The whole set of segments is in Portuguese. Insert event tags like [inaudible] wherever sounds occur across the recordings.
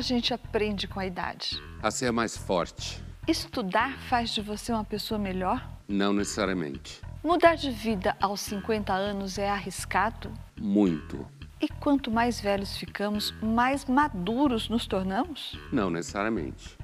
A gente aprende com a idade? A ser mais forte. Estudar faz de você uma pessoa melhor? Não necessariamente. Mudar de vida aos 50 anos é arriscado? Muito. E quanto mais velhos ficamos, mais maduros nos tornamos? Não necessariamente.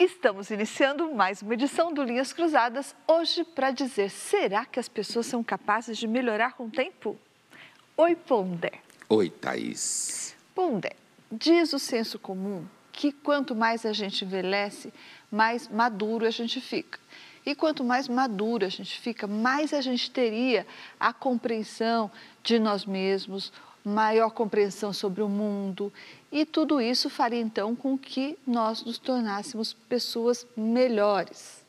Estamos iniciando mais uma edição do Linhas Cruzadas, hoje para dizer: será que as pessoas são capazes de melhorar com o tempo? Oi, Pondé. Oi, Thaís. Pondé, diz o senso comum que quanto mais a gente envelhece, mais maduro a gente fica. E quanto mais maduro a gente fica, mais a gente teria a compreensão de nós mesmos, maior compreensão sobre o mundo e tudo isso faria então com que nós nos tornássemos pessoas melhores.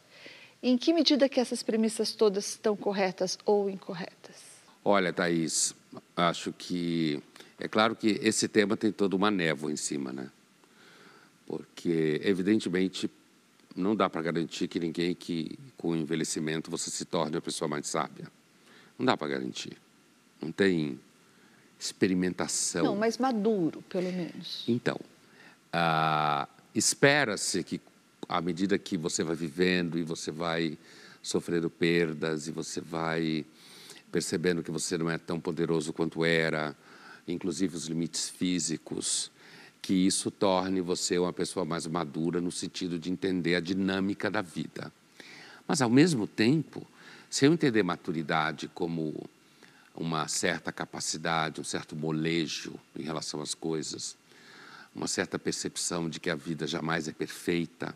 Em que medida que essas premissas todas estão corretas ou incorretas? Olha, Thaís, acho que é claro que esse tema tem toda uma névoa em cima, né? Porque, evidentemente, não dá para garantir que ninguém que, com o envelhecimento, você se torne a pessoa mais sábia. Não dá para garantir. Não tem experimentação. Não, mas maduro, pelo menos. Então, ah, espera-se que, à medida que você vai vivendo e você vai sofrendo perdas e você vai percebendo que você não é tão poderoso quanto era, inclusive os limites físicos, que isso torne você uma pessoa mais madura no sentido de entender a dinâmica da vida. Mas, ao mesmo tempo, se eu entender maturidade como uma certa capacidade, um certo molejo em relação às coisas, uma certa percepção de que a vida jamais é perfeita.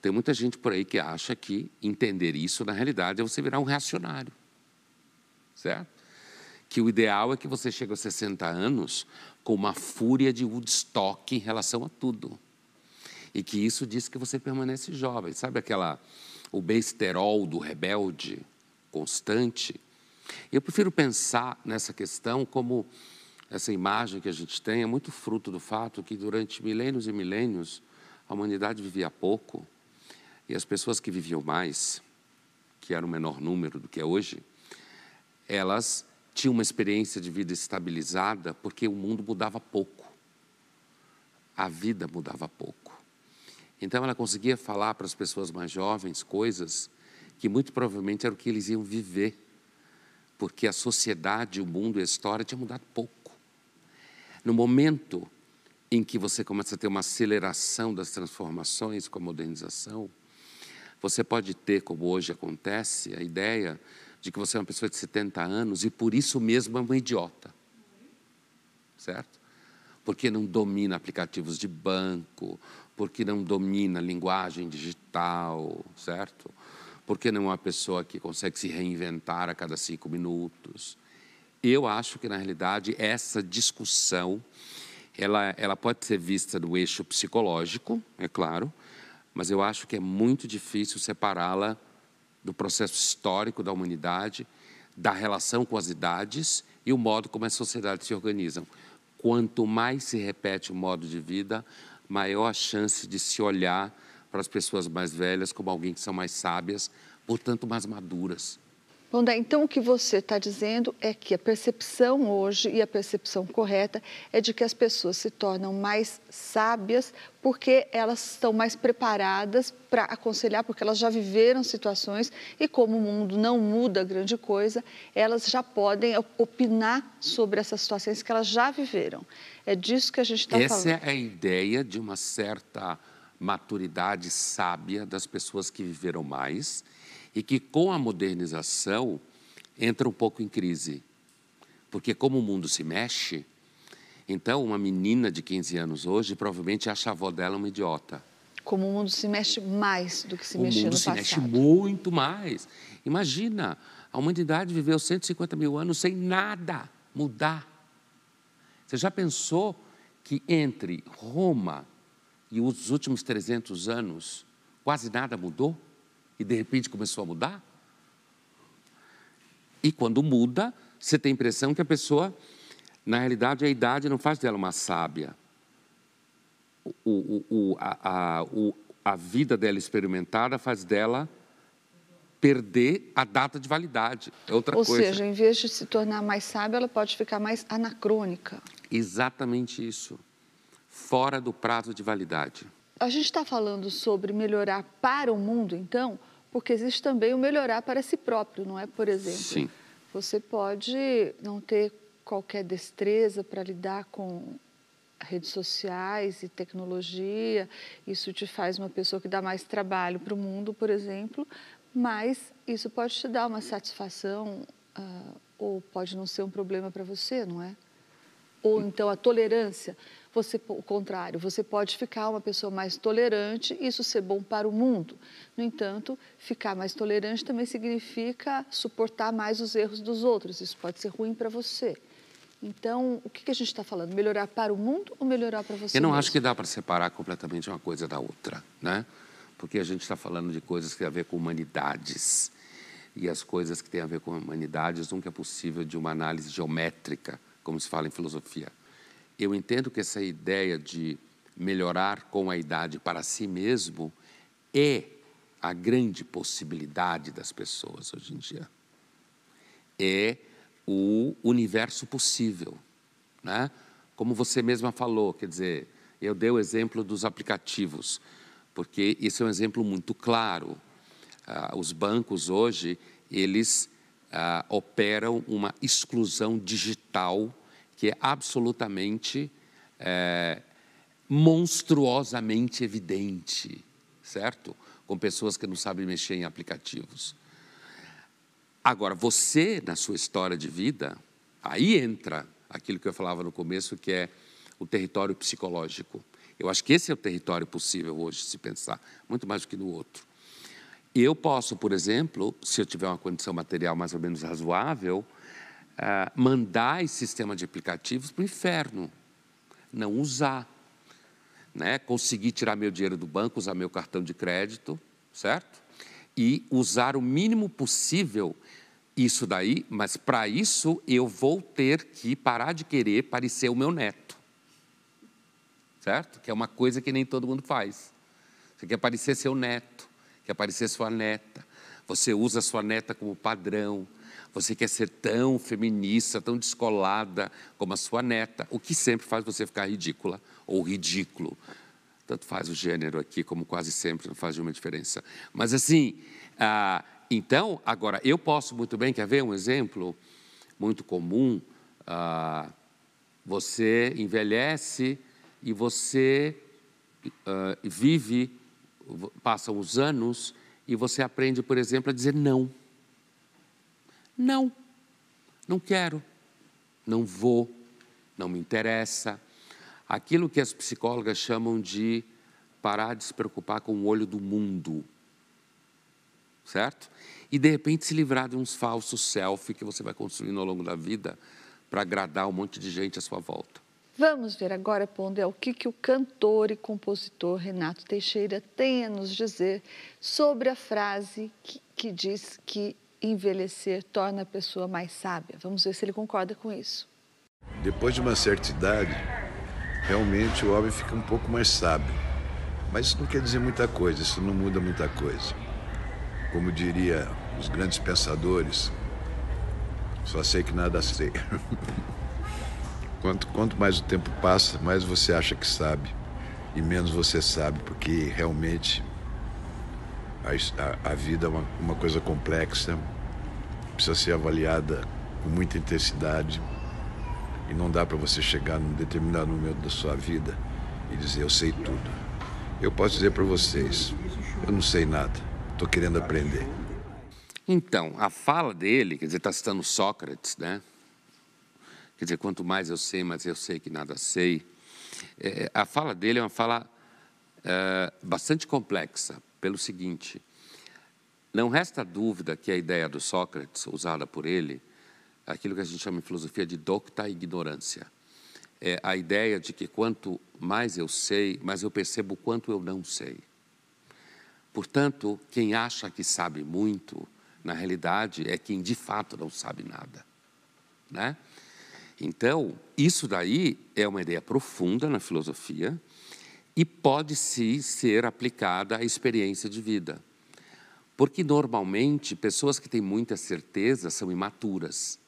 Tem muita gente por aí que acha que entender isso, na realidade, é você virar um reacionário. Certo? Que o ideal é que você chegue aos 60 anos com uma fúria de Woodstock em relação a tudo. E que isso diz que você permanece jovem. Sabe aquela, o besterol do rebelde constante? Eu prefiro pensar nessa questão como essa imagem que a gente tem é muito fruto do fato que durante milênios e milênios a humanidade vivia pouco e as pessoas que viviam mais, que era o menor número do que é hoje, elas tinham uma experiência de vida estabilizada porque o mundo mudava pouco. A vida mudava pouco. Então ela conseguia falar para as pessoas mais jovens coisas que muito provavelmente era o que eles iam viver porque a sociedade, o mundo e a história tinham mudado pouco. No momento em que você começa a ter uma aceleração das transformações com a modernização, você pode ter, como hoje acontece, a ideia de que você é uma pessoa de 70 anos e por isso mesmo é uma idiota. Certo? Porque não domina aplicativos de banco, porque não domina linguagem digital, certo? Porque não é uma pessoa que consegue se reinventar a cada cinco minutos. Eu acho que, na realidade, essa discussão ela, ela pode ser vista no eixo psicológico, é claro, mas eu acho que é muito difícil separá-la do processo histórico da humanidade, da relação com as idades e o modo como as sociedades se organizam. Quanto mais se repete o modo de vida, maior a chance de se olhar para as pessoas mais velhas como alguém que são mais sábias, portanto mais maduras. Bom, então o que você está dizendo é que a percepção hoje e a percepção correta é de que as pessoas se tornam mais sábias porque elas estão mais preparadas para aconselhar, porque elas já viveram situações e como o mundo não muda grande coisa, elas já podem opinar sobre essas situações que elas já viveram. É disso que a gente está falando. Essa é a ideia de uma certa maturidade sábia das pessoas que viveram mais e que com a modernização entra um pouco em crise. Porque como o mundo se mexe, então uma menina de 15 anos hoje provavelmente acha a avó dela uma idiota. Como o mundo se mexe mais do que se mexia no passado. O mundo se mexe muito mais. Imagina, a humanidade viveu 150 mil anos sem nada mudar. Você já pensou que entre Roma e os últimos 300 anos, quase nada mudou e de repente começou a mudar? E quando muda, você tem a impressão que a pessoa, na realidade, a idade não faz dela uma sábia. o, o, a, a, o, a vida dela experimentada faz dela perder a data de validade. É outra Ou coisa. Ou seja, em vez de se tornar mais sábia, ela pode ficar mais anacrônica. Exatamente isso. Fora do prazo de validade. A gente está falando sobre melhorar para o mundo, então, porque existe também o melhorar para si próprio, não é? Por exemplo, Sim. você pode não ter qualquer destreza para lidar com redes sociais e tecnologia, isso te faz uma pessoa que dá mais trabalho para o mundo, por exemplo, mas isso pode te dar uma satisfação uh, ou pode não ser um problema para você, não é? Ou então a tolerância, você, o contrário, você pode ficar uma pessoa mais tolerante, isso ser bom para o mundo. No entanto, ficar mais tolerante também significa suportar mais os erros dos outros, isso pode ser ruim para você. Então, o que, que a gente está falando? Melhorar para o mundo ou melhorar para você? Eu não mesmo? acho que dá para separar completamente uma coisa da outra, né? Porque a gente está falando de coisas que têm a ver com humanidades. E as coisas que têm a ver com humanidades nunca é possível de uma análise geométrica, como se fala em filosofia. Eu entendo que essa ideia de melhorar com a idade para si mesmo é a grande possibilidade das pessoas hoje em dia. É o universo possível, né? Como você mesma falou, quer dizer, eu dei o exemplo dos aplicativos, porque esse é um exemplo muito claro. Ah, os bancos hoje eles ah, operam uma exclusão digital que é absolutamente é, monstruosamente evidente, certo? Com pessoas que não sabem mexer em aplicativos. Agora, você, na sua história de vida, aí entra aquilo que eu falava no começo, que é o território psicológico. Eu acho que esse é o território possível hoje, se pensar, muito mais do que no outro. Eu posso, por exemplo, se eu tiver uma condição material mais ou menos razoável, uh, mandar esse sistema de aplicativos para o inferno, não usar. Né? Conseguir tirar meu dinheiro do banco, usar meu cartão de crédito, certo? E usar o mínimo possível isso daí, mas para isso eu vou ter que parar de querer parecer o meu neto. Certo? Que é uma coisa que nem todo mundo faz. Você quer parecer seu neto, quer parecer sua neta. Você usa sua neta como padrão. Você quer ser tão feminista, tão descolada como a sua neta, o que sempre faz você ficar ridícula ou ridículo. Tanto faz o gênero aqui, como quase sempre, não faz nenhuma diferença. Mas assim, ah, então, agora, eu posso muito bem, quer ver um exemplo muito comum? Ah, você envelhece e você ah, vive, passam os anos e você aprende, por exemplo, a dizer não. Não, não quero, não vou, não me interessa. Aquilo que as psicólogas chamam de parar de se preocupar com o olho do mundo certo? E de repente se livrar de uns falsos selfie que você vai construindo ao longo da vida para agradar um monte de gente à sua volta. Vamos ver agora, Pondé, o que, que o cantor e compositor Renato Teixeira tem a nos dizer sobre a frase que, que diz que envelhecer torna a pessoa mais sábia. Vamos ver se ele concorda com isso. Depois de uma certa idade, realmente o homem fica um pouco mais sábio. Mas isso não quer dizer muita coisa, isso não muda muita coisa como diria os grandes pensadores, só sei que nada sei. [laughs] quanto, quanto mais o tempo passa, mais você acha que sabe e menos você sabe, porque realmente a, a, a vida é uma, uma coisa complexa, precisa ser avaliada com muita intensidade e não dá para você chegar num determinado momento da sua vida e dizer eu sei tudo. Eu posso dizer para vocês, eu não sei nada estou querendo aprender. Então, a fala dele, quer dizer, está citando Sócrates, né? Quer dizer, quanto mais eu sei, mais eu sei que nada sei. É, a fala dele é uma fala é, bastante complexa, pelo seguinte: não resta dúvida que a ideia do Sócrates, usada por ele, aquilo que a gente chama em filosofia de docta ignorância, é a ideia de que quanto mais eu sei, mais eu percebo quanto eu não sei. Portanto, quem acha que sabe muito, na realidade, é quem de fato não sabe nada. Né? Então, isso daí é uma ideia profunda na filosofia, e pode sim ser aplicada à experiência de vida. Porque normalmente pessoas que têm muita certeza são imaturas,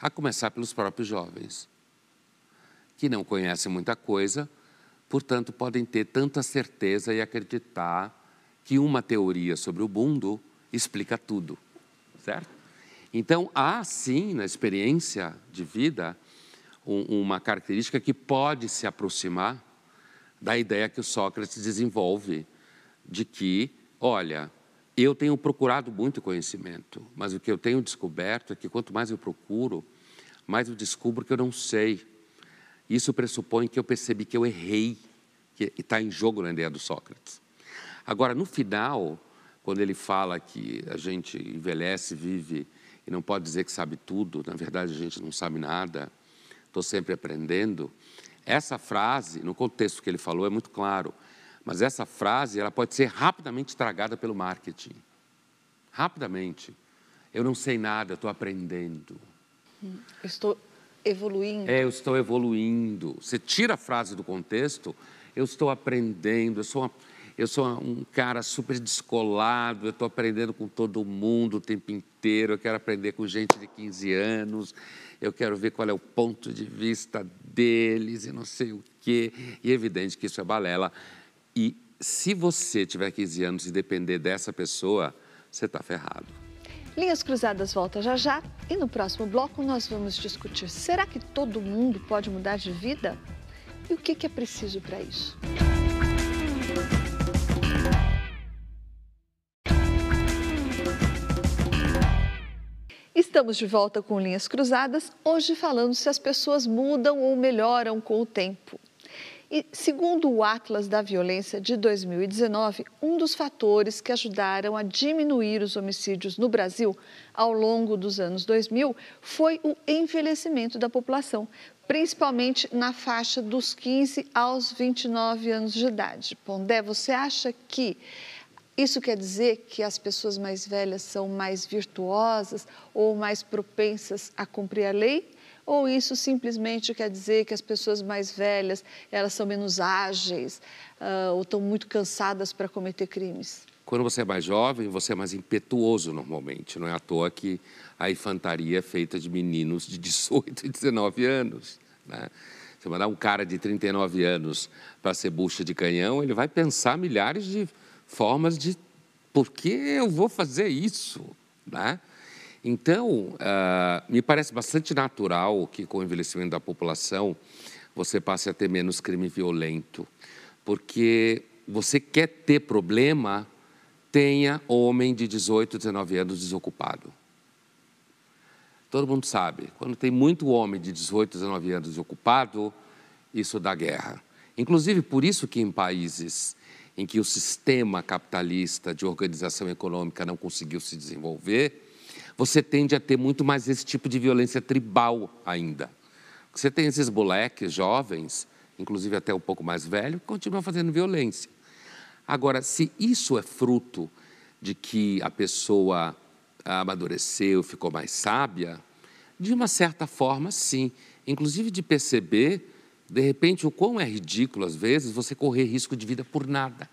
a começar pelos próprios jovens, que não conhecem muita coisa, portanto podem ter tanta certeza e acreditar que uma teoria sobre o mundo explica tudo, certo? Então há sim na experiência de vida um, uma característica que pode se aproximar da ideia que o Sócrates desenvolve de que, olha, eu tenho procurado muito conhecimento, mas o que eu tenho descoberto é que quanto mais eu procuro, mais eu descubro que eu não sei. Isso pressupõe que eu percebi que eu errei, que está em jogo na ideia do Sócrates. Agora, no final, quando ele fala que a gente envelhece, vive e não pode dizer que sabe tudo, na verdade a gente não sabe nada, estou sempre aprendendo. Essa frase, no contexto que ele falou, é muito claro, mas essa frase ela pode ser rapidamente estragada pelo marketing. Rapidamente. Eu não sei nada, estou aprendendo. Estou evoluindo. É, eu estou evoluindo. Você tira a frase do contexto, eu estou aprendendo, eu sou, uma, eu sou um cara super descolado, eu estou aprendendo com todo mundo o tempo inteiro, eu quero aprender com gente de 15 anos, eu quero ver qual é o ponto de vista deles e não sei o quê. E é evidente que isso é balela. E se você tiver 15 anos e depender dessa pessoa, você está ferrado. Linhas Cruzadas volta já já e no próximo bloco nós vamos discutir: será que todo mundo pode mudar de vida? E o que é preciso para isso? Estamos de volta com Linhas Cruzadas, hoje falando se as pessoas mudam ou melhoram com o tempo. E, segundo o Atlas da Violência de 2019, um dos fatores que ajudaram a diminuir os homicídios no Brasil ao longo dos anos 2000 foi o envelhecimento da população, principalmente na faixa dos 15 aos 29 anos de idade. Pondé, você acha que isso quer dizer que as pessoas mais velhas são mais virtuosas ou mais propensas a cumprir a lei? Ou isso simplesmente quer dizer que as pessoas mais velhas elas são menos ágeis uh, ou estão muito cansadas para cometer crimes? Quando você é mais jovem, você é mais impetuoso normalmente. Não é à toa que a infantaria é feita de meninos de [laughs] 18 e 19 anos. Né? Você mandar um cara de 39 anos para ser bucha de canhão, ele vai pensar milhares de formas de por que eu vou fazer isso, né? Então, uh, me parece bastante natural que com o envelhecimento da população você passe a ter menos crime violento, porque você quer ter problema, tenha homem de 18, 19 anos desocupado. Todo mundo sabe, quando tem muito homem de 18, 19 anos desocupado, isso dá guerra. Inclusive por isso que em países em que o sistema capitalista de organização econômica não conseguiu se desenvolver, você tende a ter muito mais esse tipo de violência tribal ainda. Você tem esses moleques jovens, inclusive até um pouco mais velhos, que continuam fazendo violência. Agora, se isso é fruto de que a pessoa amadureceu, ficou mais sábia, de uma certa forma, sim. Inclusive de perceber de repente, o quão é ridículo, às vezes, você correr risco de vida por nada.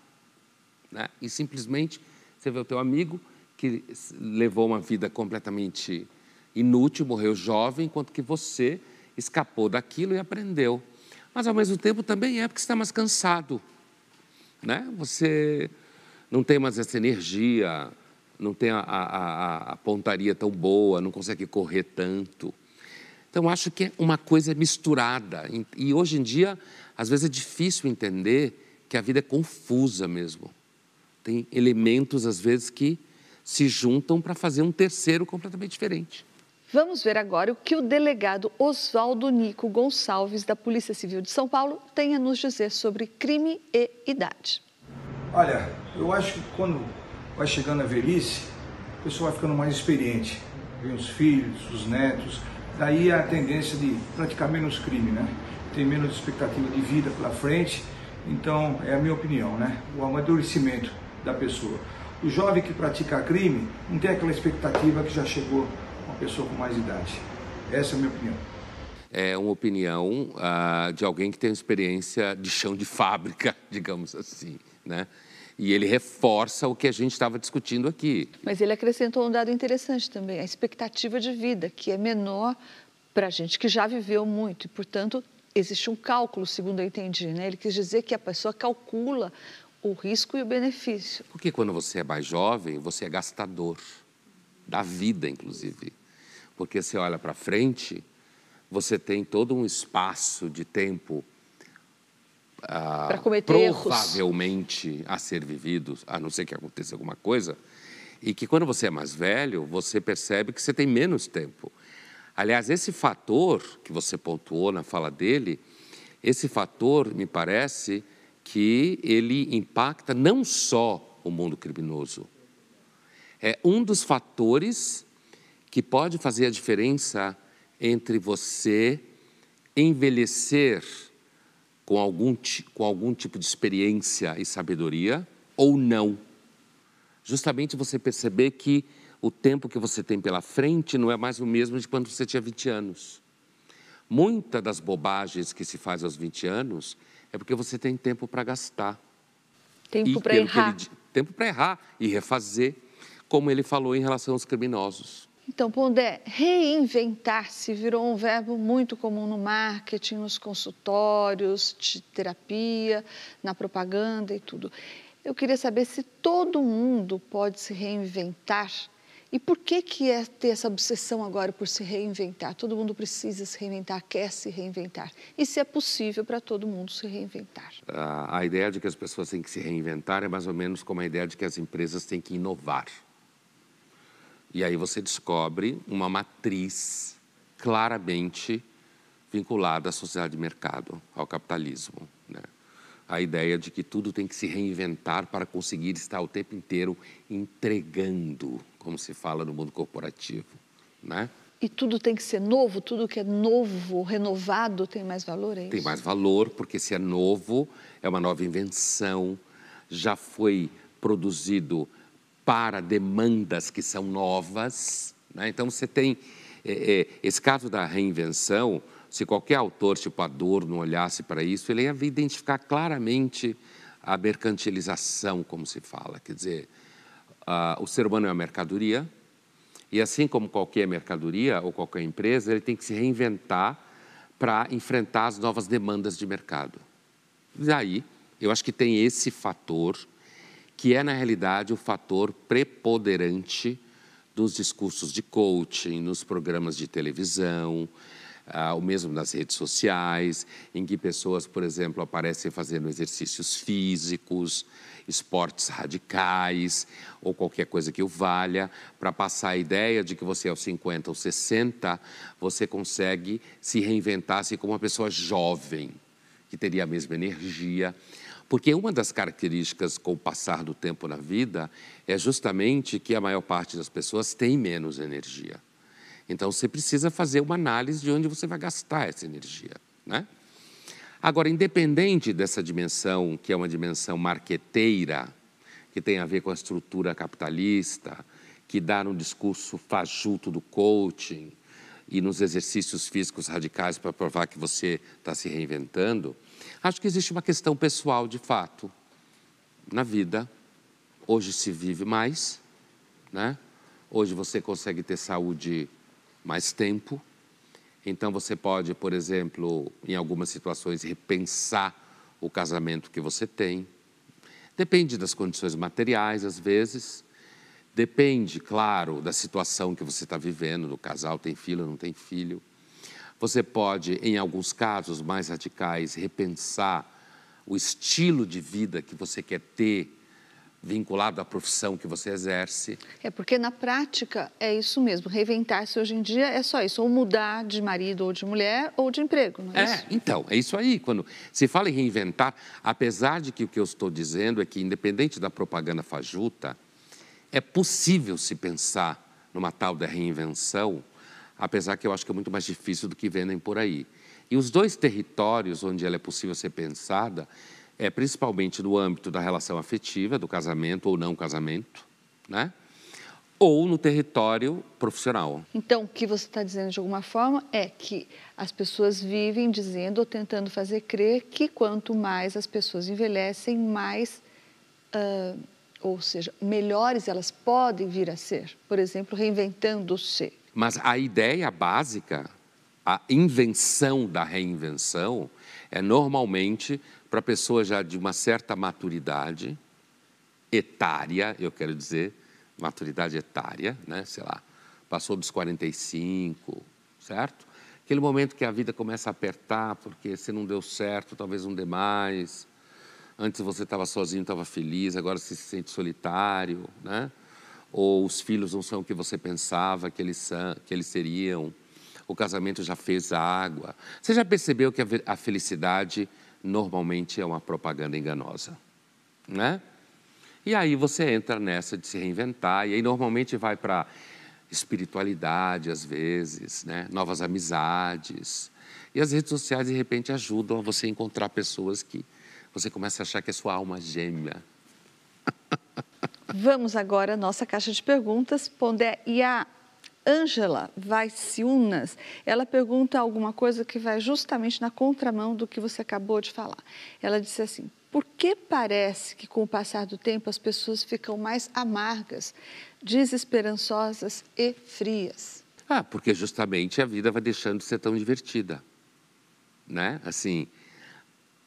Né? E simplesmente você vê o teu amigo que levou uma vida completamente inútil, morreu jovem, enquanto que você escapou daquilo e aprendeu. Mas, ao mesmo tempo, também é porque está mais cansado. Né? Você não tem mais essa energia, não tem a, a, a pontaria tão boa, não consegue correr tanto. Então, acho que é uma coisa misturada. E hoje em dia, às vezes é difícil entender que a vida é confusa mesmo. Tem elementos, às vezes, que se juntam para fazer um terceiro completamente diferente. Vamos ver agora o que o delegado Oswaldo Nico Gonçalves, da Polícia Civil de São Paulo, tem a nos dizer sobre crime e idade. Olha, eu acho que quando vai chegando a velhice, a pessoa vai ficando mais experiente. Vem os filhos, os netos, daí a tendência de praticar menos crime, né? Tem menos expectativa de vida pela frente, então é a minha opinião, né? O amadurecimento da pessoa. O jovem que pratica crime não tem aquela expectativa que já chegou uma pessoa com mais idade. Essa é a minha opinião. é uma opinião uh, de alguém que tem experiência de chão de fábrica, [laughs] digamos assim, né? E ele reforça o que a gente estava discutindo aqui. Mas ele acrescentou um dado interessante também, a expectativa de vida, que é menor para a gente que já viveu muito e, portanto, existe um cálculo, segundo eu entendi, né? Ele quis dizer que a pessoa calcula o risco e o benefício. Porque quando você é mais jovem, você é gastador da vida, inclusive. Porque você olha para frente, você tem todo um espaço de tempo ah, cometer provavelmente erros. a ser vivido, a não ser que aconteça alguma coisa, e que quando você é mais velho, você percebe que você tem menos tempo. Aliás, esse fator que você pontuou na fala dele, esse fator, me parece que ele impacta não só o mundo criminoso. É um dos fatores que pode fazer a diferença entre você envelhecer com algum, com algum tipo de experiência e sabedoria ou não. Justamente você perceber que o tempo que você tem pela frente não é mais o mesmo de quando você tinha 20 anos. Muitas das bobagens que se faz aos 20 anos é porque você tem tempo para gastar. Tempo para errar. Ele, tempo para errar e refazer, como ele falou em relação aos criminosos. Então, Pondé, reinventar-se virou um verbo muito comum no marketing, nos consultórios de terapia, na propaganda e tudo. Eu queria saber se todo mundo pode se reinventar e por que, que é ter essa obsessão agora por se reinventar? Todo mundo precisa se reinventar, quer se reinventar. E se é possível para todo mundo se reinventar? A, a ideia de que as pessoas têm que se reinventar é mais ou menos como a ideia de que as empresas têm que inovar. E aí você descobre uma matriz claramente vinculada à sociedade de mercado, ao capitalismo. Né? A ideia de que tudo tem que se reinventar para conseguir estar o tempo inteiro entregando como se fala no mundo corporativo, né? E tudo tem que ser novo, tudo que é novo, renovado, tem mais valor, é isso? Tem mais valor, porque se é novo, é uma nova invenção, já foi produzido para demandas que são novas. Né? Então, você tem é, é, esse caso da reinvenção, se qualquer autor, tipo Adorno, olhasse para isso, ele ia identificar claramente a mercantilização, como se fala. Quer dizer, o ser humano é uma mercadoria, e assim como qualquer mercadoria ou qualquer empresa, ele tem que se reinventar para enfrentar as novas demandas de mercado. E aí, eu acho que tem esse fator, que é, na realidade, o fator preponderante dos discursos de coaching, nos programas de televisão, uh, o mesmo nas redes sociais, em que pessoas, por exemplo, aparecem fazendo exercícios físicos, esportes radicais ou qualquer coisa que o valha, para passar a ideia de que você aos 50 ou 60 você consegue se reinventar assim como uma pessoa jovem, que teria a mesma energia. Porque uma das características com o passar do tempo na vida é justamente que a maior parte das pessoas tem menos energia. Então você precisa fazer uma análise de onde você vai gastar essa energia, né? Agora, independente dessa dimensão, que é uma dimensão marqueteira, que tem a ver com a estrutura capitalista, que dá no discurso fajuto do coaching e nos exercícios físicos radicais para provar que você está se reinventando, acho que existe uma questão pessoal de fato. Na vida, hoje se vive mais, né? hoje você consegue ter saúde mais tempo, então você pode, por exemplo, em algumas situações, repensar o casamento que você tem. Depende das condições materiais, às vezes. Depende, claro, da situação que você está vivendo. No casal tem filho, não tem filho. Você pode, em alguns casos mais radicais, repensar o estilo de vida que você quer ter vinculado à profissão que você exerce. É porque na prática é isso mesmo. Reinventar-se hoje em dia é só isso, ou mudar de marido ou de mulher ou de emprego, não é, é isso? então, é isso aí. Quando se fala em reinventar, apesar de que o que eu estou dizendo é que, independente da propaganda fajuta, é possível se pensar numa tal da reinvenção, apesar que eu acho que é muito mais difícil do que vendem por aí. E os dois territórios onde ela é possível ser pensada é principalmente no âmbito da relação afetiva, do casamento ou não casamento, né? ou no território profissional. Então, o que você está dizendo de alguma forma é que as pessoas vivem dizendo ou tentando fazer crer que quanto mais as pessoas envelhecem, mais, uh, ou seja, melhores elas podem vir a ser. Por exemplo, reinventando-se. Mas a ideia básica, a invenção da reinvenção, é normalmente para pessoas já de uma certa maturidade etária, eu quero dizer, maturidade etária, né? sei lá, passou dos 45, certo? Aquele momento que a vida começa a apertar, porque se não deu certo, talvez não dê mais. Antes você estava sozinho, estava feliz, agora você se sente solitário, né? Ou os filhos não são o que você pensava que eles, são, que eles seriam. O casamento já fez água. Você já percebeu que a felicidade normalmente é uma propaganda enganosa, né? E aí você entra nessa de se reinventar, e aí normalmente vai para espiritualidade, às vezes, né? novas amizades. E as redes sociais, de repente, ajudam a você encontrar pessoas que você começa a achar que é sua alma gêmea. [laughs] Vamos agora à nossa caixa de perguntas, Pondé. E a Ângela Vaiciunas, ela pergunta alguma coisa que vai justamente na contramão do que você acabou de falar. Ela disse assim: por que parece que com o passar do tempo as pessoas ficam mais amargas, desesperançosas e frias? Ah, porque justamente a vida vai deixando de ser tão divertida, né? Assim,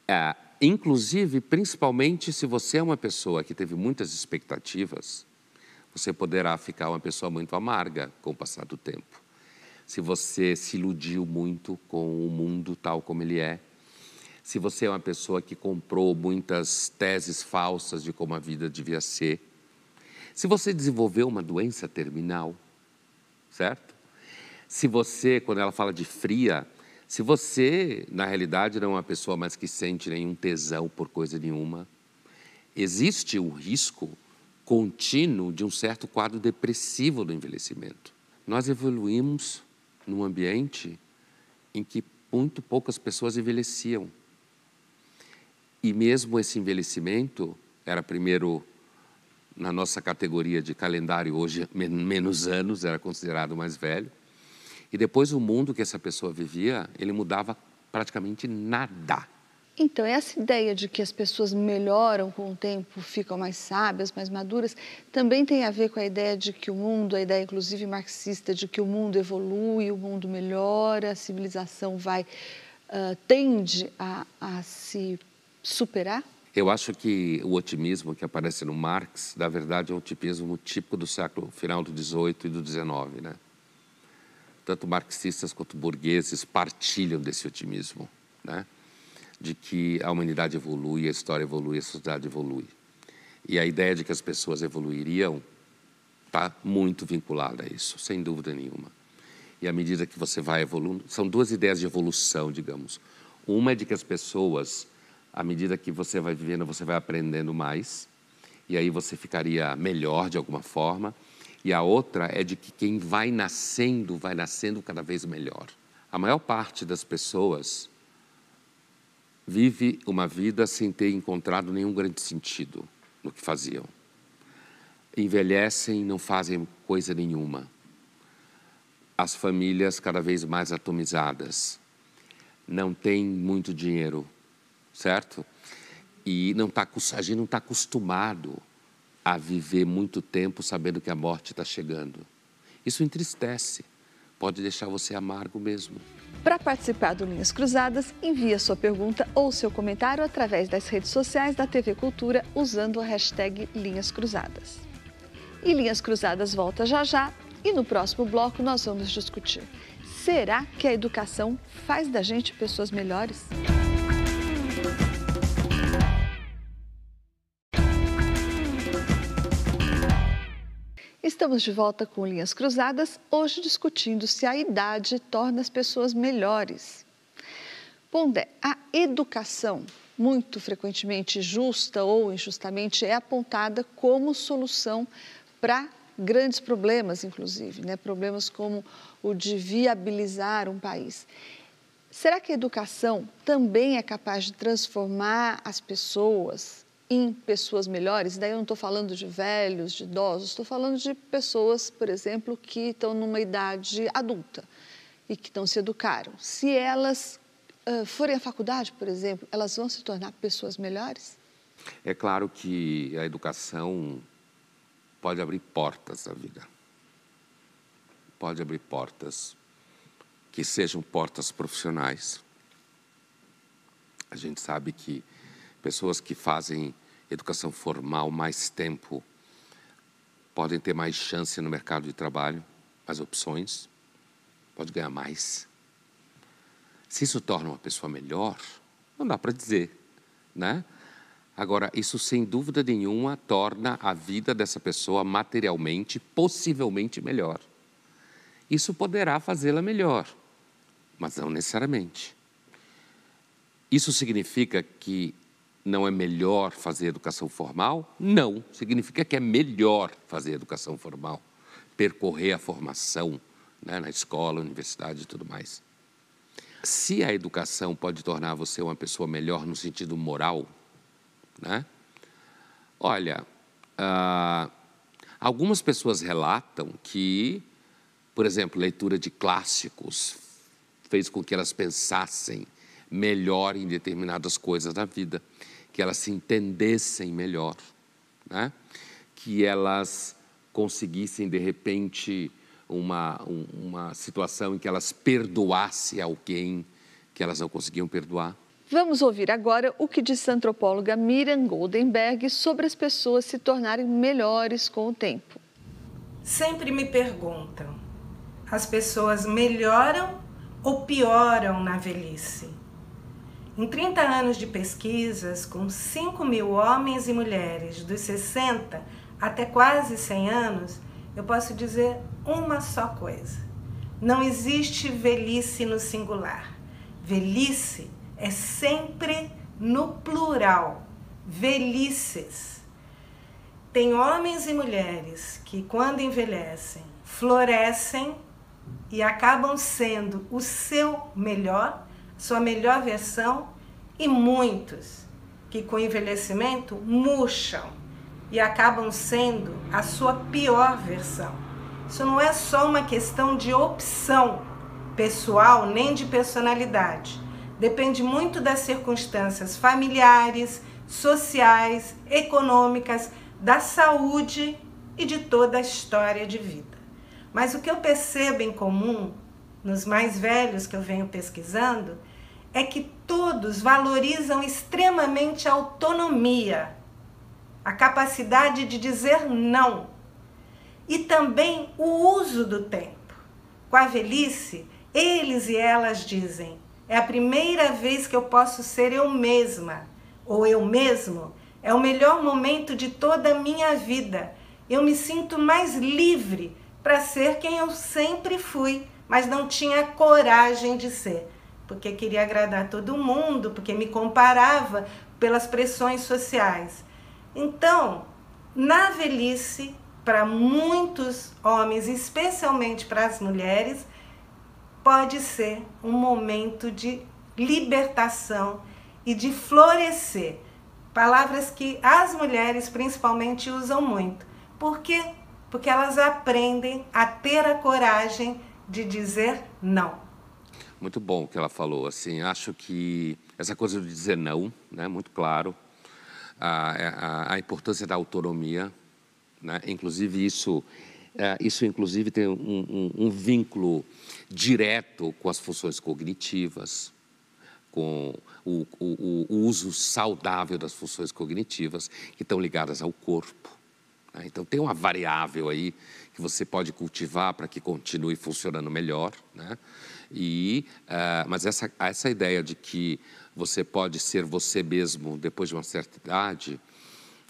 é, inclusive, principalmente se você é uma pessoa que teve muitas expectativas, você poderá ficar uma pessoa muito amarga com o passar do tempo. Se você se iludiu muito com o mundo tal como ele é, se você é uma pessoa que comprou muitas teses falsas de como a vida devia ser, se você desenvolveu uma doença terminal, certo? Se você, quando ela fala de fria, se você, na realidade, não é uma pessoa mais que sente nenhum tesão por coisa nenhuma, existe o risco contínuo de um certo quadro depressivo do envelhecimento. Nós evoluímos num ambiente em que muito poucas pessoas envelheciam. E mesmo esse envelhecimento era primeiro na nossa categoria de calendário hoje menos anos, era considerado mais velho. E depois o mundo que essa pessoa vivia, ele mudava praticamente nada. Então, essa ideia de que as pessoas melhoram com o tempo, ficam mais sábias, mais maduras, também tem a ver com a ideia de que o mundo, a ideia inclusive marxista, de que o mundo evolui, o mundo melhora, a civilização vai, uh, tende a, a se superar? Eu acho que o otimismo que aparece no Marx, na verdade, é um otimismo típico do século final do 18 e do 19, né? Tanto marxistas quanto burgueses partilham desse otimismo, né? De que a humanidade evolui, a história evolui, a sociedade evolui. E a ideia de que as pessoas evoluiriam está muito vinculada a isso, sem dúvida nenhuma. E à medida que você vai evoluindo, são duas ideias de evolução, digamos. Uma é de que as pessoas à medida que você vai vivendo, você vai aprendendo mais, e aí você ficaria melhor de alguma forma. E a outra é de que quem vai nascendo, vai nascendo cada vez melhor. A maior parte das pessoas vive uma vida sem ter encontrado nenhum grande sentido no que faziam. Envelhecem não fazem coisa nenhuma. As famílias cada vez mais atomizadas. Não têm muito dinheiro certo? E não tá, a gente não está acostumado a viver muito tempo sabendo que a morte está chegando. Isso entristece, pode deixar você amargo mesmo. Para participar do Linhas Cruzadas, envie a sua pergunta ou seu comentário através das redes sociais da TV Cultura usando a hashtag Linhas Cruzadas. E Linhas Cruzadas volta já já e no próximo bloco nós vamos discutir: será que a educação faz da gente pessoas melhores? Estamos de volta com Linhas Cruzadas, hoje discutindo se a idade torna as pessoas melhores. Pondé, a educação, muito frequentemente justa ou injustamente, é apontada como solução para grandes problemas, inclusive, né? problemas como o de viabilizar um país. Será que a educação também é capaz de transformar as pessoas em pessoas melhores, daí eu não estou falando de velhos, de idosos, estou falando de pessoas, por exemplo, que estão numa idade adulta e que não se educaram. Se elas uh, forem à faculdade, por exemplo, elas vão se tornar pessoas melhores? É claro que a educação pode abrir portas na vida. Pode abrir portas que sejam portas profissionais. A gente sabe que pessoas que fazem educação formal mais tempo podem ter mais chance no mercado de trabalho, mais opções, pode ganhar mais. Se isso torna uma pessoa melhor, não dá para dizer, né? Agora, isso sem dúvida nenhuma torna a vida dessa pessoa materialmente, possivelmente melhor. Isso poderá fazê-la melhor, mas não necessariamente. Isso significa que não é melhor fazer educação formal? Não, significa que é melhor fazer educação formal, percorrer a formação né, na escola, universidade e tudo mais. Se a educação pode tornar você uma pessoa melhor no sentido moral, né? Olha, ah, algumas pessoas relatam que, por exemplo, leitura de clássicos fez com que elas pensassem melhor em determinadas coisas da vida, que elas se entendessem melhor, né? que elas conseguissem, de repente, uma, uma situação em que elas perdoassem alguém que elas não conseguiam perdoar. Vamos ouvir agora o que disse a antropóloga Miriam Goldenberg sobre as pessoas se tornarem melhores com o tempo. Sempre me perguntam: as pessoas melhoram ou pioram na velhice? Em 30 anos de pesquisas, com 5 mil homens e mulheres dos 60 até quase 100 anos, eu posso dizer uma só coisa: não existe velhice no singular. Velhice é sempre no plural, velhices. Tem homens e mulheres que, quando envelhecem, florescem e acabam sendo o seu melhor, sua melhor versão, e muitos que, com envelhecimento, murcham e acabam sendo a sua pior versão. Isso não é só uma questão de opção pessoal nem de personalidade depende muito das circunstâncias familiares, sociais, econômicas, da saúde e de toda a história de vida. Mas o que eu percebo em comum nos mais velhos que eu venho pesquisando é que todos valorizam extremamente a autonomia, a capacidade de dizer não e também o uso do tempo. Com a velhice, eles e elas dizem: é a primeira vez que eu posso ser eu mesma ou eu mesmo. É o melhor momento de toda a minha vida. Eu me sinto mais livre para ser quem eu sempre fui, mas não tinha coragem de ser, porque queria agradar todo mundo, porque me comparava pelas pressões sociais. Então, na velhice, para muitos homens, especialmente para as mulheres, pode ser um momento de libertação e de florescer. Palavras que as mulheres principalmente usam muito. Por quê? Porque elas aprendem a ter a coragem de dizer não. Muito bom o que ela falou. Assim, acho que essa coisa de dizer não, né, muito claro. A, a, a importância da autonomia, né? inclusive isso é, isso, inclusive, tem um, um, um, vínculo direto com as funções cognitivas, com o, o, o, uso saudável das funções cognitivas, que estão ligadas ao corpo. Né? Então, tem uma variável aí que você pode cultivar para que continue funcionando melhor. Né? E, uh, mas essa, essa ideia de que você pode ser você mesmo depois de uma certa idade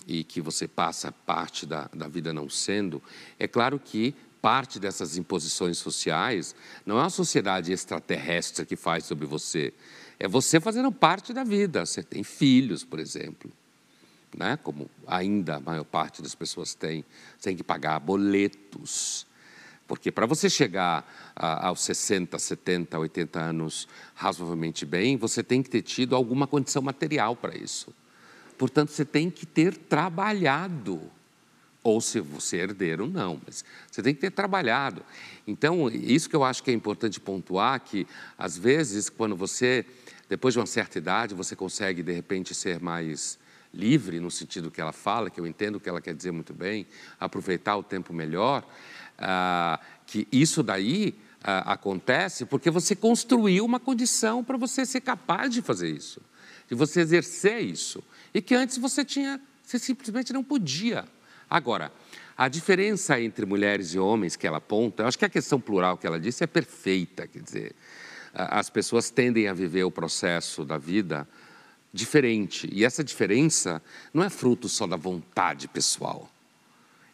e que você passa parte da, da vida não sendo, é claro que parte dessas imposições sociais não é uma sociedade extraterrestre que faz sobre você, é você fazendo parte da vida. Você tem filhos, por exemplo, né? como ainda a maior parte das pessoas tem, tem que pagar boletos. Porque para você chegar a, aos 60, 70, 80 anos razoavelmente bem, você tem que ter tido alguma condição material para isso. Portanto, você tem que ter trabalhado. Ou se você é herdeiro, não, mas você tem que ter trabalhado. Então, isso que eu acho que é importante pontuar, que às vezes, quando você, depois de uma certa idade, você consegue, de repente, ser mais livre, no sentido que ela fala, que eu entendo que ela quer dizer muito bem, aproveitar o tempo melhor, ah, que isso daí ah, acontece porque você construiu uma condição para você ser capaz de fazer isso, de você exercer isso, e que antes você tinha, você simplesmente não podia. Agora, a diferença entre mulheres e homens que ela aponta, eu acho que a questão plural que ela disse é perfeita, quer dizer, as pessoas tendem a viver o processo da vida diferente, e essa diferença não é fruto só da vontade pessoal.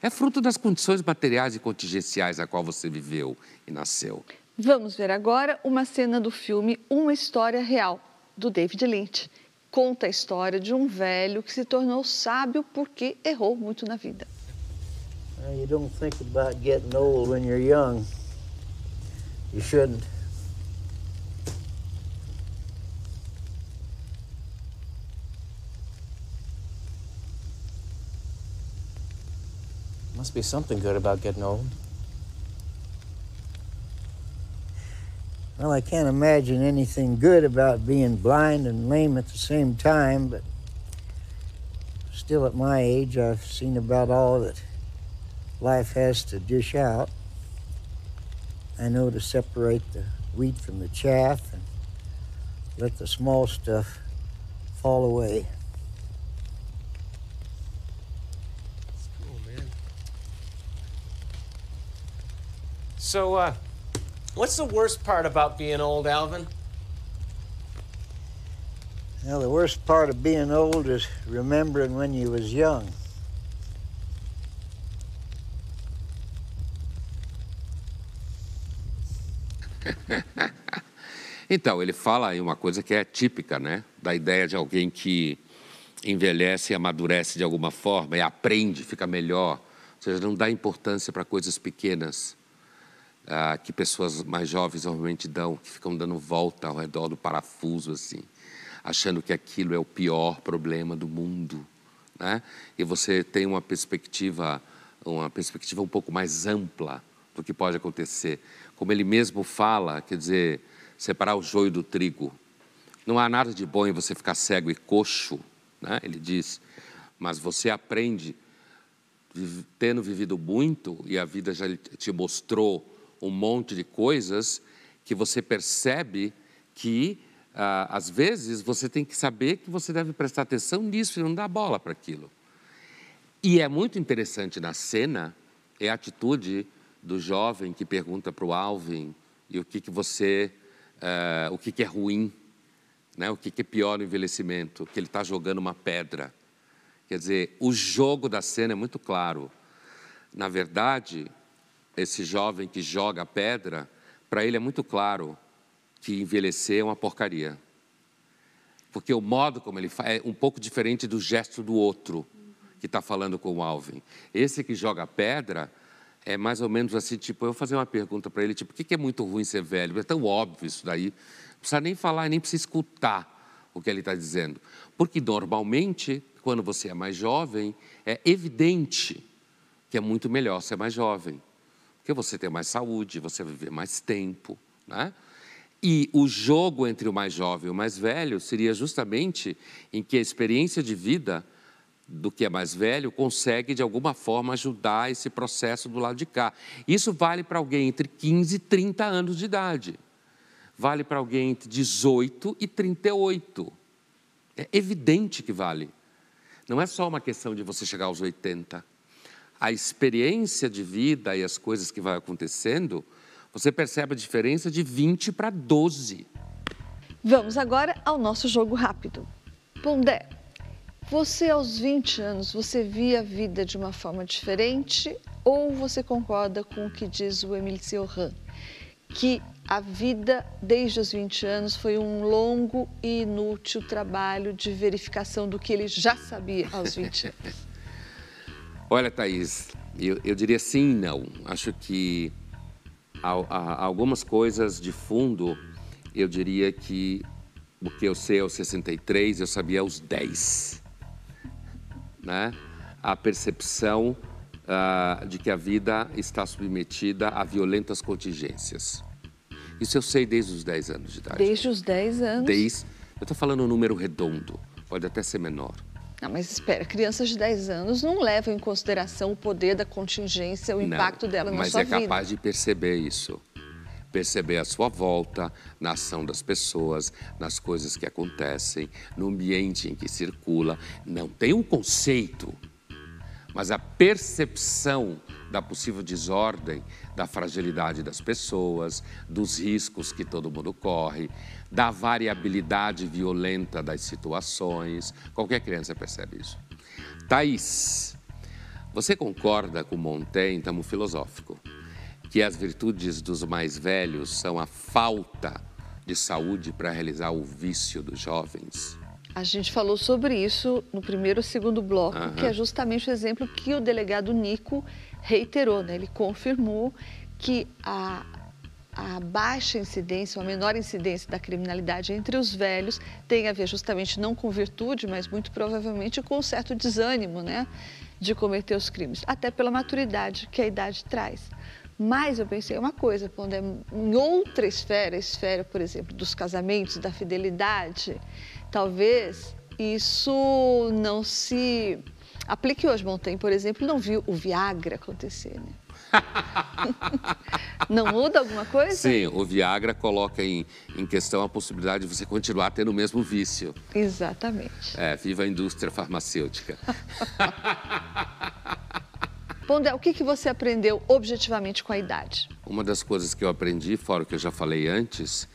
É fruto das condições materiais e contingenciais a qual você viveu e nasceu. Vamos ver agora uma cena do filme Uma História Real, do David Lynch conta a história de um velho que se tornou sábio porque errou muito na vida. You don't think about getting old when you're young. You shouldn't. Must be something good about getting old. Well, I can't imagine anything good about being blind and lame at the same time, but still at my age, I've seen about all that life has to dish out. I know to separate the wheat from the chaff and let the small stuff fall away. So, uh, What's the worst part about being old, Alvin? Well, the worst part of being old is remembering when you was young. [laughs] então, ele fala aí uma coisa que é típica, né? Da ideia de alguém que envelhece e amadurece de alguma forma e aprende, fica melhor. Ou seja, não dá importância para coisas pequenas ah, que pessoas mais jovens normalmente dão, que ficam dando volta ao redor do parafuso, assim, achando que aquilo é o pior problema do mundo. Né? E você tem uma perspectiva, uma perspectiva um pouco mais ampla do que pode acontecer. Como ele mesmo fala, quer dizer, separar o joio do trigo. Não há nada de bom em você ficar cego e coxo, né? ele diz, mas você aprende, tendo vivido muito, e a vida já te mostrou um monte de coisas que você percebe que, ah, às vezes, você tem que saber que você deve prestar atenção nisso e não dar bola para aquilo. E é muito interessante na cena é a atitude do jovem que pergunta para o Alvin e o que, que você, uh, o que, que é ruim, né? o que, que é pior no envelhecimento, que ele está jogando uma pedra. Quer dizer, o jogo da cena é muito claro. Na verdade, esse jovem que joga pedra, para ele é muito claro que envelhecer é uma porcaria. Porque o modo como ele faz é um pouco diferente do gesto do outro que está falando com o Alvin. Esse que joga pedra é mais ou menos assim, tipo, eu fazer uma pergunta para ele, tipo, o que é muito ruim ser velho? É tão óbvio isso daí. Não precisa nem falar, nem precisa escutar o que ele está dizendo. Porque normalmente, quando você é mais jovem, é evidente que é muito melhor ser mais jovem porque você tem mais saúde, você vai viver mais tempo. Né? E o jogo entre o mais jovem e o mais velho seria justamente em que a experiência de vida do que é mais velho consegue, de alguma forma, ajudar esse processo do lado de cá. Isso vale para alguém entre 15 e 30 anos de idade. Vale para alguém entre 18 e 38. É evidente que vale. Não é só uma questão de você chegar aos 80 a experiência de vida e as coisas que vai acontecendo, você percebe a diferença de 20 para 12. Vamos agora ao nosso jogo rápido. Pondé, você aos 20 anos, você via a vida de uma forma diferente ou você concorda com o que diz o Emile Cioran? Que a vida desde os 20 anos foi um longo e inútil trabalho de verificação do que ele já sabia aos 20 anos. [laughs] Olha, Thaís, eu, eu diria sim e não. Acho que há, há algumas coisas de fundo, eu diria que o que eu sei aos 63, eu sabia aos 10. né, a percepção uh, de que a vida está submetida a violentas contingências. Isso eu sei desde os 10 anos de idade. Desde os 10 anos? Desde, eu estou falando um número redondo, pode até ser menor. Não, mas espera, crianças de 10 anos não levam em consideração o poder da contingência, o impacto não, dela na sua vida. Mas é capaz de perceber isso. Perceber a sua volta, na ação das pessoas, nas coisas que acontecem, no ambiente em que circula. Não tem um conceito, mas a percepção da possível desordem, da fragilidade das pessoas, dos riscos que todo mundo corre, da variabilidade violenta das situações. Qualquer criança percebe isso. Thaís, você concorda com Montaigne, estamos filosófico, que as virtudes dos mais velhos são a falta de saúde para realizar o vício dos jovens? A gente falou sobre isso no primeiro e segundo bloco, uhum. que é justamente o exemplo que o delegado Nico reiterou, né? ele confirmou que a, a baixa incidência, ou a menor incidência da criminalidade entre os velhos tem a ver justamente não com virtude, mas muito provavelmente com um certo desânimo né, de cometer os crimes, até pela maturidade que a idade traz. Mas eu pensei uma coisa, quando é em outra esfera, esfera, por exemplo, dos casamentos, da fidelidade, talvez isso não se aplique hoje. Montaigne, por exemplo, não viu o Viagra acontecer, né? [laughs] não muda alguma coisa? Sim, o Viagra coloca em, em questão a possibilidade de você continuar tendo o mesmo vício. Exatamente. É, viva a indústria farmacêutica. [laughs] Pondé, o que, que você aprendeu objetivamente com a idade? Uma das coisas que eu aprendi, fora o que eu já falei antes,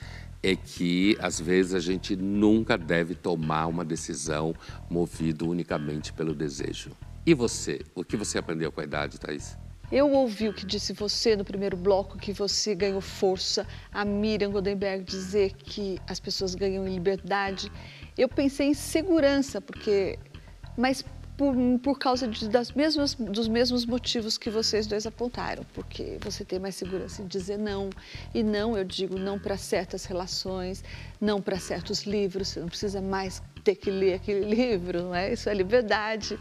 é que às vezes a gente nunca deve tomar uma decisão movido unicamente pelo desejo. E você? O que você aprendeu com a idade, Thaís? Eu ouvi o que disse você no primeiro bloco, que você ganhou força, a Miriam Goldenberg dizer que as pessoas ganham liberdade. Eu pensei em segurança, porque. Mas por, por causa de, das mesmas, dos mesmos motivos que vocês dois apontaram, porque você tem mais segurança em dizer não. E não, eu digo não para certas relações, não para certos livros, você não precisa mais ter que ler aquele [laughs] livro, não é? Isso é liberdade,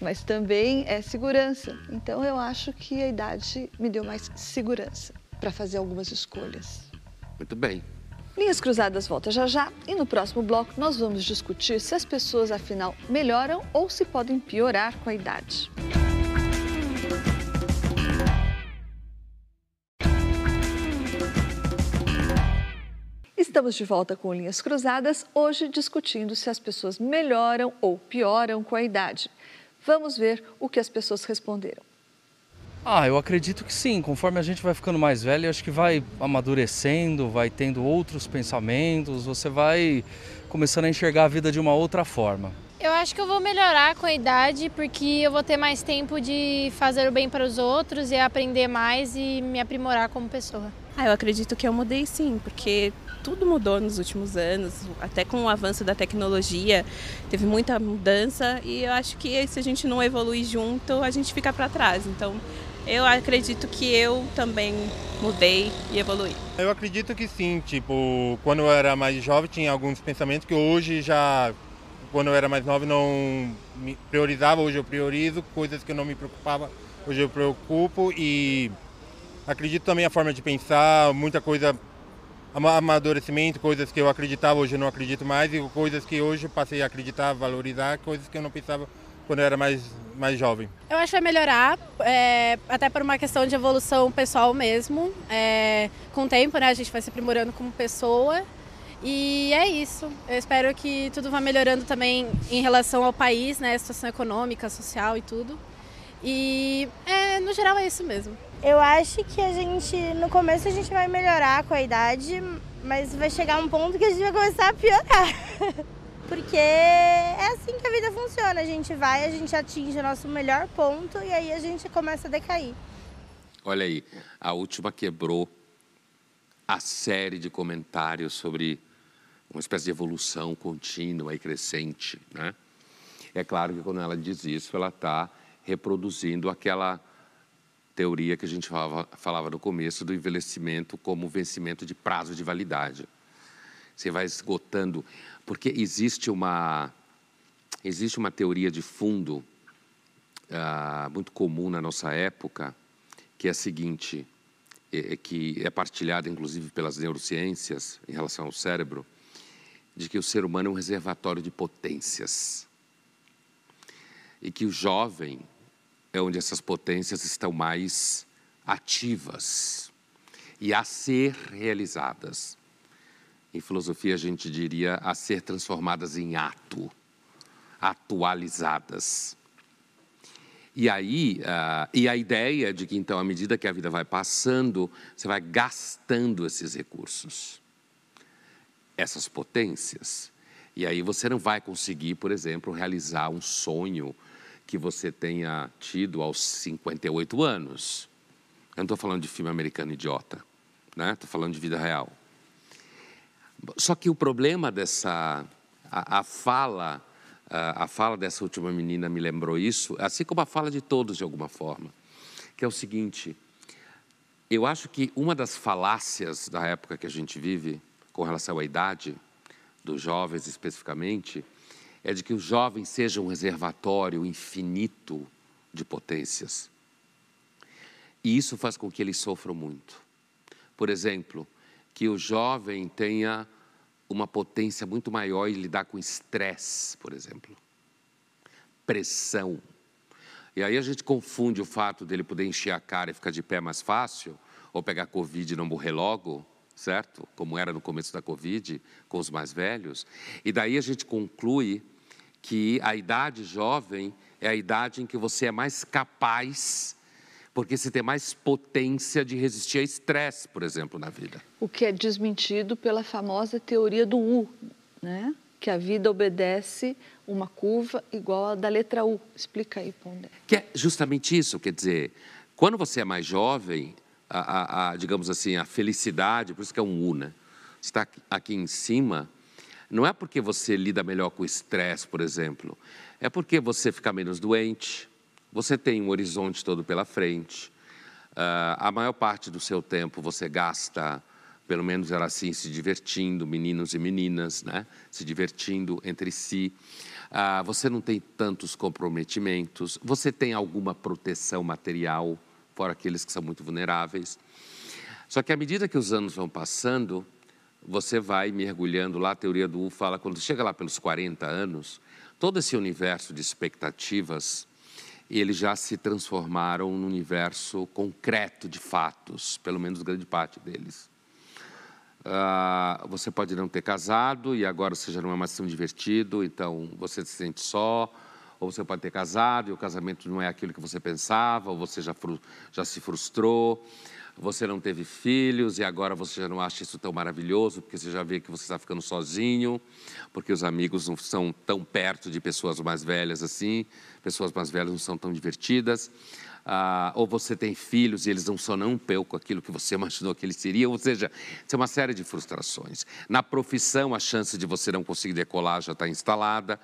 mas também é segurança. Então eu acho que a idade me deu mais segurança para fazer algumas escolhas. Muito bem. Linhas Cruzadas volta já já e no próximo bloco nós vamos discutir se as pessoas afinal melhoram ou se podem piorar com a idade. Estamos de volta com Linhas Cruzadas, hoje discutindo se as pessoas melhoram ou pioram com a idade. Vamos ver o que as pessoas responderam. Ah, eu acredito que sim. Conforme a gente vai ficando mais velho, acho que vai amadurecendo, vai tendo outros pensamentos, você vai começando a enxergar a vida de uma outra forma. Eu acho que eu vou melhorar com a idade, porque eu vou ter mais tempo de fazer o bem para os outros e aprender mais e me aprimorar como pessoa. Ah, eu acredito que eu mudei sim, porque tudo mudou nos últimos anos, até com o avanço da tecnologia, teve muita mudança e eu acho que se a gente não evoluir junto, a gente fica para trás. Então, eu acredito que eu também mudei e evoluí. Eu acredito que sim, tipo, quando eu era mais jovem tinha alguns pensamentos que hoje já, quando eu era mais novo não me priorizava, hoje eu priorizo, coisas que eu não me preocupava, hoje eu preocupo e acredito também a forma de pensar, muita coisa, amadurecimento, coisas que eu acreditava, hoje não acredito mais e coisas que hoje passei a acreditar, valorizar, coisas que eu não pensava quando eu era mais, mais jovem. Eu acho que vai melhorar, é, até por uma questão de evolução pessoal mesmo. É, com o tempo, né, a gente vai se aprimorando como pessoa. E é isso. Eu espero que tudo vá melhorando também em relação ao país, né, a situação econômica, social e tudo. E é, no geral é isso mesmo. Eu acho que a gente, no começo a gente vai melhorar com a idade, mas vai chegar um ponto que a gente vai começar a piorar. [laughs] porque é assim que a vida funciona. A gente vai, a gente atinge o nosso melhor ponto e aí a gente começa a decair. Olha aí, a última quebrou a série de comentários sobre uma espécie de evolução contínua e crescente, né? É claro que quando ela diz isso, ela está reproduzindo aquela teoria que a gente falava, falava no começo do envelhecimento como vencimento de prazo de validade. Você vai esgotando porque existe uma, existe uma teoria de fundo ah, muito comum na nossa época, que é a seguinte, é, é que é partilhada inclusive pelas neurociências em relação ao cérebro, de que o ser humano é um reservatório de potências. E que o jovem é onde essas potências estão mais ativas e a ser realizadas. Em filosofia, a gente diria a ser transformadas em ato, atualizadas. E aí, uh, e a ideia de que então, à medida que a vida vai passando, você vai gastando esses recursos, essas potências. E aí você não vai conseguir, por exemplo, realizar um sonho que você tenha tido aos 58 anos. Eu não estou falando de filme americano idiota, né? Estou falando de vida real. Só que o problema dessa a, a fala a fala dessa última menina me lembrou isso, assim como a fala de todos de alguma forma, que é o seguinte: eu acho que uma das falácias da época que a gente vive, com relação à idade dos jovens especificamente, é de que o jovem seja um reservatório infinito de potências. E isso faz com que eles sofram muito. Por exemplo, que o jovem tenha uma potência muito maior em lidar com estresse, por exemplo, pressão. E aí a gente confunde o fato dele poder encher a cara e ficar de pé mais fácil, ou pegar Covid e não morrer logo, certo? Como era no começo da Covid, com os mais velhos. E daí a gente conclui que a idade jovem é a idade em que você é mais capaz porque você tem mais potência de resistir a estresse, por exemplo, na vida. O que é desmentido pela famosa teoria do U, né? que a vida obedece uma curva igual a da letra U. Explica aí, Pondé. Que é justamente isso, quer dizer, quando você é mais jovem, a, a, a, digamos assim, a felicidade, por isso que é um U, né? Está aqui em cima, não é porque você lida melhor com o estresse, por exemplo, é porque você fica menos doente, você tem um horizonte todo pela frente. Uh, a maior parte do seu tempo você gasta, pelo menos era assim, se divertindo, meninos e meninas, né? se divertindo entre si. Uh, você não tem tantos comprometimentos, você tem alguma proteção material, fora aqueles que são muito vulneráveis. Só que à medida que os anos vão passando, você vai mergulhando lá, a teoria do U fala, quando chega lá pelos 40 anos, todo esse universo de expectativas eles já se transformaram num universo concreto de fatos, pelo menos grande parte deles. Uh, você pode não ter casado e agora você já não é mais tão divertido, então você se sente só, ou você pode ter casado e o casamento não é aquilo que você pensava, ou você já, já se frustrou você não teve filhos e agora você já não acha isso tão maravilhoso, porque você já vê que você está ficando sozinho, porque os amigos não são tão perto de pessoas mais velhas assim, pessoas mais velhas não são tão divertidas. Ah, ou você tem filhos e eles não são nem um pouco aquilo que você [laughs] imaginou que eles seriam, ou seja, é uma série de frustrações. Na profissão, a chance de você não conseguir decolar já está instalada.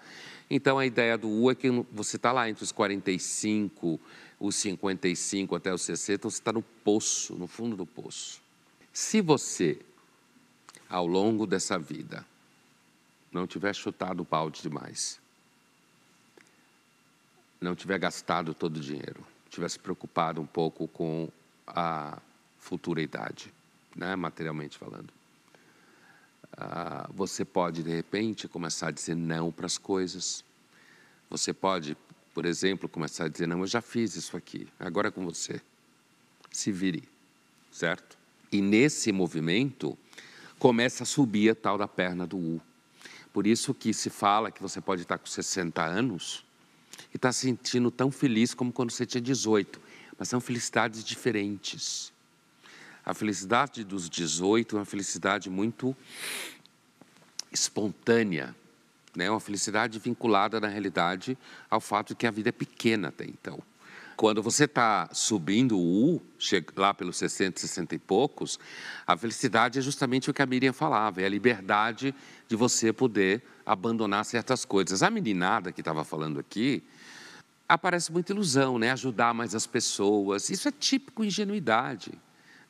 Então, a ideia do U é que você está lá entre os 45 os 55 até os 60, você está no poço, no fundo do poço. Se você, ao longo dessa vida, não tiver chutado o balde demais, não tiver gastado todo o dinheiro, tiver se preocupado um pouco com a futura idade, né, materialmente falando, ah, você pode, de repente, começar a dizer não para as coisas. Você pode por exemplo, começar a dizer: não, eu já fiz isso aqui, agora é com você. Se vire, certo? E nesse movimento começa a subir a tal da perna do U. Por isso que se fala que você pode estar com 60 anos e estar tá se sentindo tão feliz como quando você tinha 18, mas são felicidades diferentes. A felicidade dos 18 é uma felicidade muito espontânea, né? Uma felicidade vinculada, na realidade, ao fato de que a vida é pequena até então. Quando você está subindo o U, lá pelos 60, 60 e poucos, a felicidade é justamente o que a Miriam falava, é a liberdade de você poder abandonar certas coisas. A meninada que estava falando aqui, aparece muita ilusão, né? Ajudar mais as pessoas. Isso é típico ingenuidade.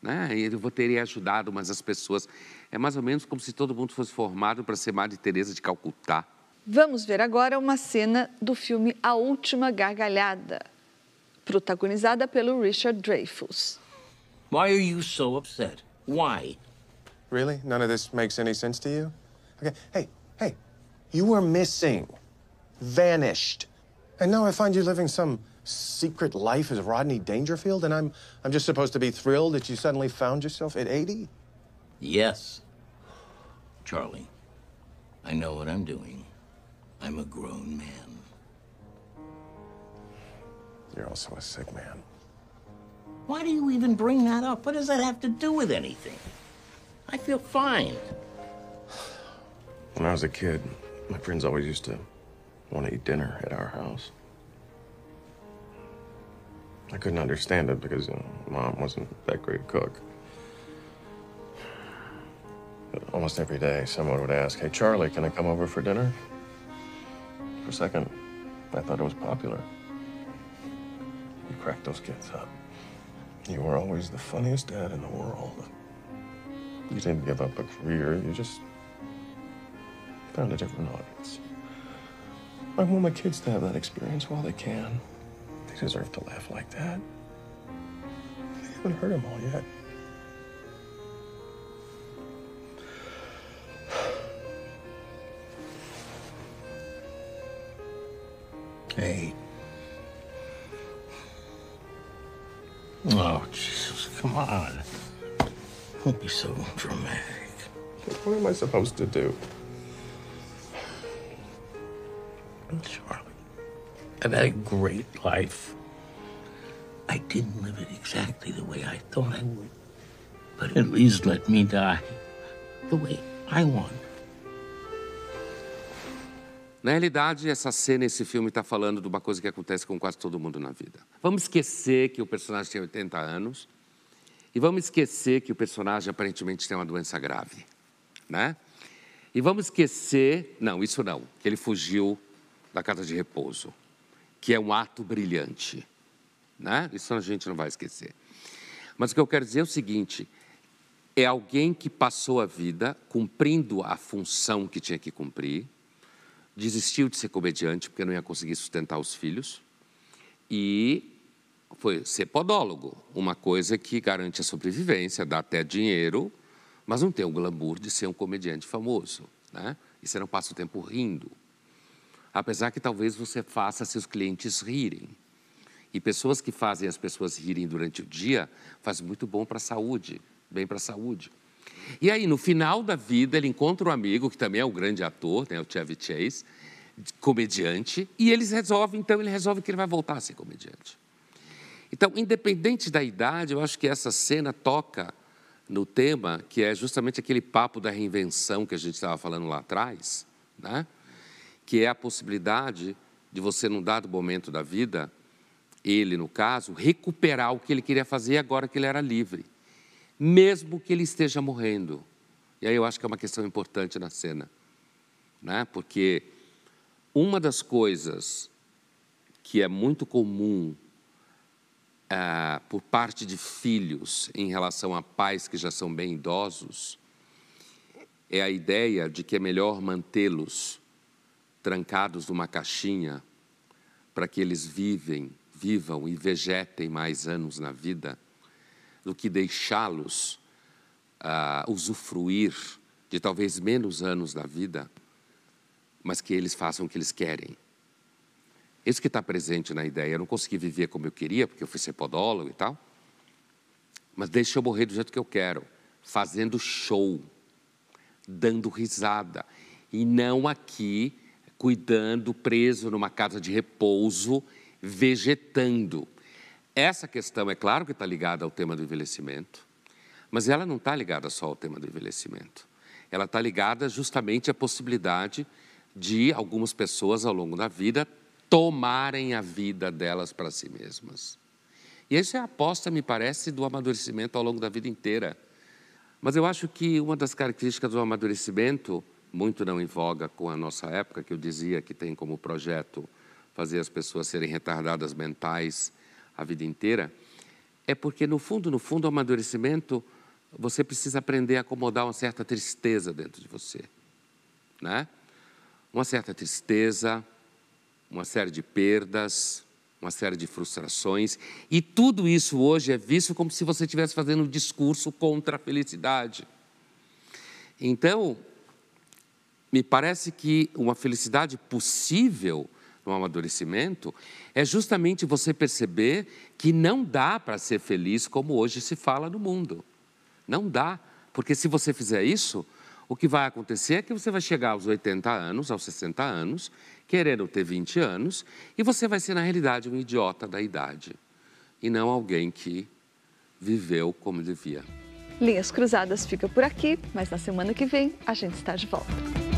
Né? Eu teria ajudado mais as pessoas. É mais ou menos como se todo mundo fosse formado para ser Madre Teresa de Calcutá. Vamos ver agora uma cena do filme A Última Gargalhada. protagonizada pelo Richard Dreyfuss. Why are you so upset? Why? Really? None of this makes any sense to you? Okay. Hey, hey, you were missing, vanished. And now I find you living some secret life as Rodney Dangerfield, and I'm, I'm just supposed to be thrilled that you suddenly found yourself at 80? Yes. Charlie, I know what I'm doing. I'm a grown man. You're also a sick man. Why do you even bring that up? What does that have to do with anything? I feel fine. [sighs] When I was a kid, my friends always used to want to eat dinner at our house. I couldn't understand it because you know, mom wasn't that great a cook. But almost every day, someone would ask, Hey, Charlie, can I come over for dinner? For a second, I thought it was popular. You cracked those kids up. You were always the funniest dad in the world. You didn't give up a career, you just found a different audience. I want my kids to have that experience while they can. They deserve to laugh like that. They haven't heard them all yet. Hey. Oh, Jesus, come on. Don't be so dramatic. What am I supposed to do? Charlie, I've had a great life. I didn't live it exactly the way I thought I would. But at least let me die the way I want. Na realidade, essa cena, esse filme está falando de uma coisa que acontece com quase todo mundo na vida. Vamos esquecer que o personagem tem 80 anos e vamos esquecer que o personagem aparentemente tem uma doença grave, né? E vamos esquecer, não, isso não, que ele fugiu da casa de repouso, que é um ato brilhante, né? Isso a gente não vai esquecer. Mas o que eu quero dizer é o seguinte: é alguém que passou a vida cumprindo a função que tinha que cumprir desistiu de ser comediante porque não ia conseguir sustentar os filhos e foi ser podólogo, uma coisa que garante a sobrevivência, dá até dinheiro, mas não tem o glamour de ser um comediante famoso, né? E você não passa o tempo rindo. Apesar que talvez você faça seus clientes rirem. E pessoas que fazem as pessoas rirem durante o dia faz muito bom para a saúde, bem para a saúde. E aí, no final da vida, ele encontra um amigo, que também é um grande ator, né, o Chevy Chase, comediante, e eles resolvem, então, ele resolve que ele vai voltar a ser comediante. Então, independente da idade, eu acho que essa cena toca no tema que é justamente aquele papo da reinvenção que a gente estava falando lá atrás, né? Que é a possibilidade de você, num dado momento da vida, ele, no caso, recuperar o que ele queria fazer agora que ele era livre mesmo que ele esteja morrendo. E aí eu acho que é uma questão importante na cena, né? porque uma das coisas que é muito comum é, por parte de filhos em relação a pais que já são bem idosos é a ideia de que é melhor mantê-los trancados numa caixinha para que eles vivem, vivam e vegetem mais anos na vida do que deixá-los uh, usufruir de talvez menos anos da vida, mas que eles façam o que eles querem. Isso que está presente na ideia. Eu não consegui viver como eu queria, porque eu fui ser podólogo e tal, mas deixa eu morrer do jeito que eu quero, fazendo show, dando risada, e não aqui cuidando, preso numa casa de repouso, vegetando. Essa questão, é claro que está ligada ao tema do envelhecimento, mas ela não está ligada só ao tema do envelhecimento. Ela está ligada justamente à possibilidade de algumas pessoas ao longo da vida tomarem a vida delas para si mesmas. E essa é a aposta, me parece, do amadurecimento ao longo da vida inteira. Mas eu acho que uma das características do amadurecimento, muito não em voga com a nossa época, que eu dizia que tem como projeto fazer as pessoas serem retardadas mentais a vida inteira, é porque, no fundo, no fundo, o amadurecimento, você precisa aprender a acomodar uma certa tristeza dentro de você. Né? Uma certa tristeza, uma série de perdas, uma série de frustrações. E tudo isso hoje é visto como se você estivesse fazendo um discurso contra a felicidade. Então, me parece que uma felicidade possível no amadurecimento é justamente você perceber que não dá para ser feliz como hoje se fala no mundo. Não dá, porque se você fizer isso, o que vai acontecer é que você vai chegar aos 80 anos, aos 60 anos, querendo ter 20 anos, e você vai ser, na realidade, um idiota da idade, e não alguém que viveu como devia. Linhas Cruzadas fica por aqui, mas na semana que vem a gente está de volta.